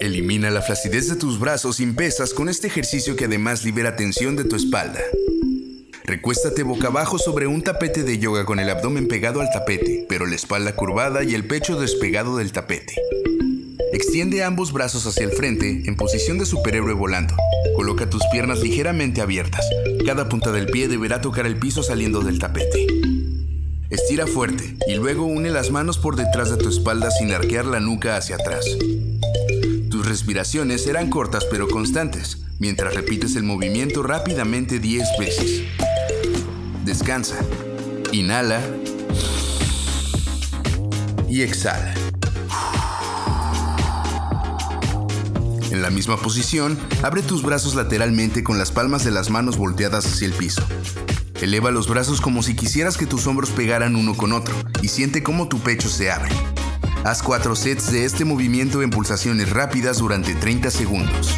Elimina la flacidez de tus brazos sin pesas con este ejercicio que además libera tensión de tu espalda. Recuéstate boca abajo sobre un tapete de yoga con el abdomen pegado al tapete, pero la espalda curvada y el pecho despegado del tapete. Extiende ambos brazos hacia el frente en posición de superhéroe volando. Coloca tus piernas ligeramente abiertas. Cada punta del pie deberá tocar el piso saliendo del tapete. Estira fuerte y luego une las manos por detrás de tu espalda sin arquear la nuca hacia atrás. Tus respiraciones serán cortas pero constantes, mientras repites el movimiento rápidamente 10 veces. Descansa. Inhala. Y exhala. En la misma posición, abre tus brazos lateralmente con las palmas de las manos volteadas hacia el piso. Eleva los brazos como si quisieras que tus hombros pegaran uno con otro y siente cómo tu pecho se abre. Haz cuatro sets de este movimiento en pulsaciones rápidas durante 30 segundos.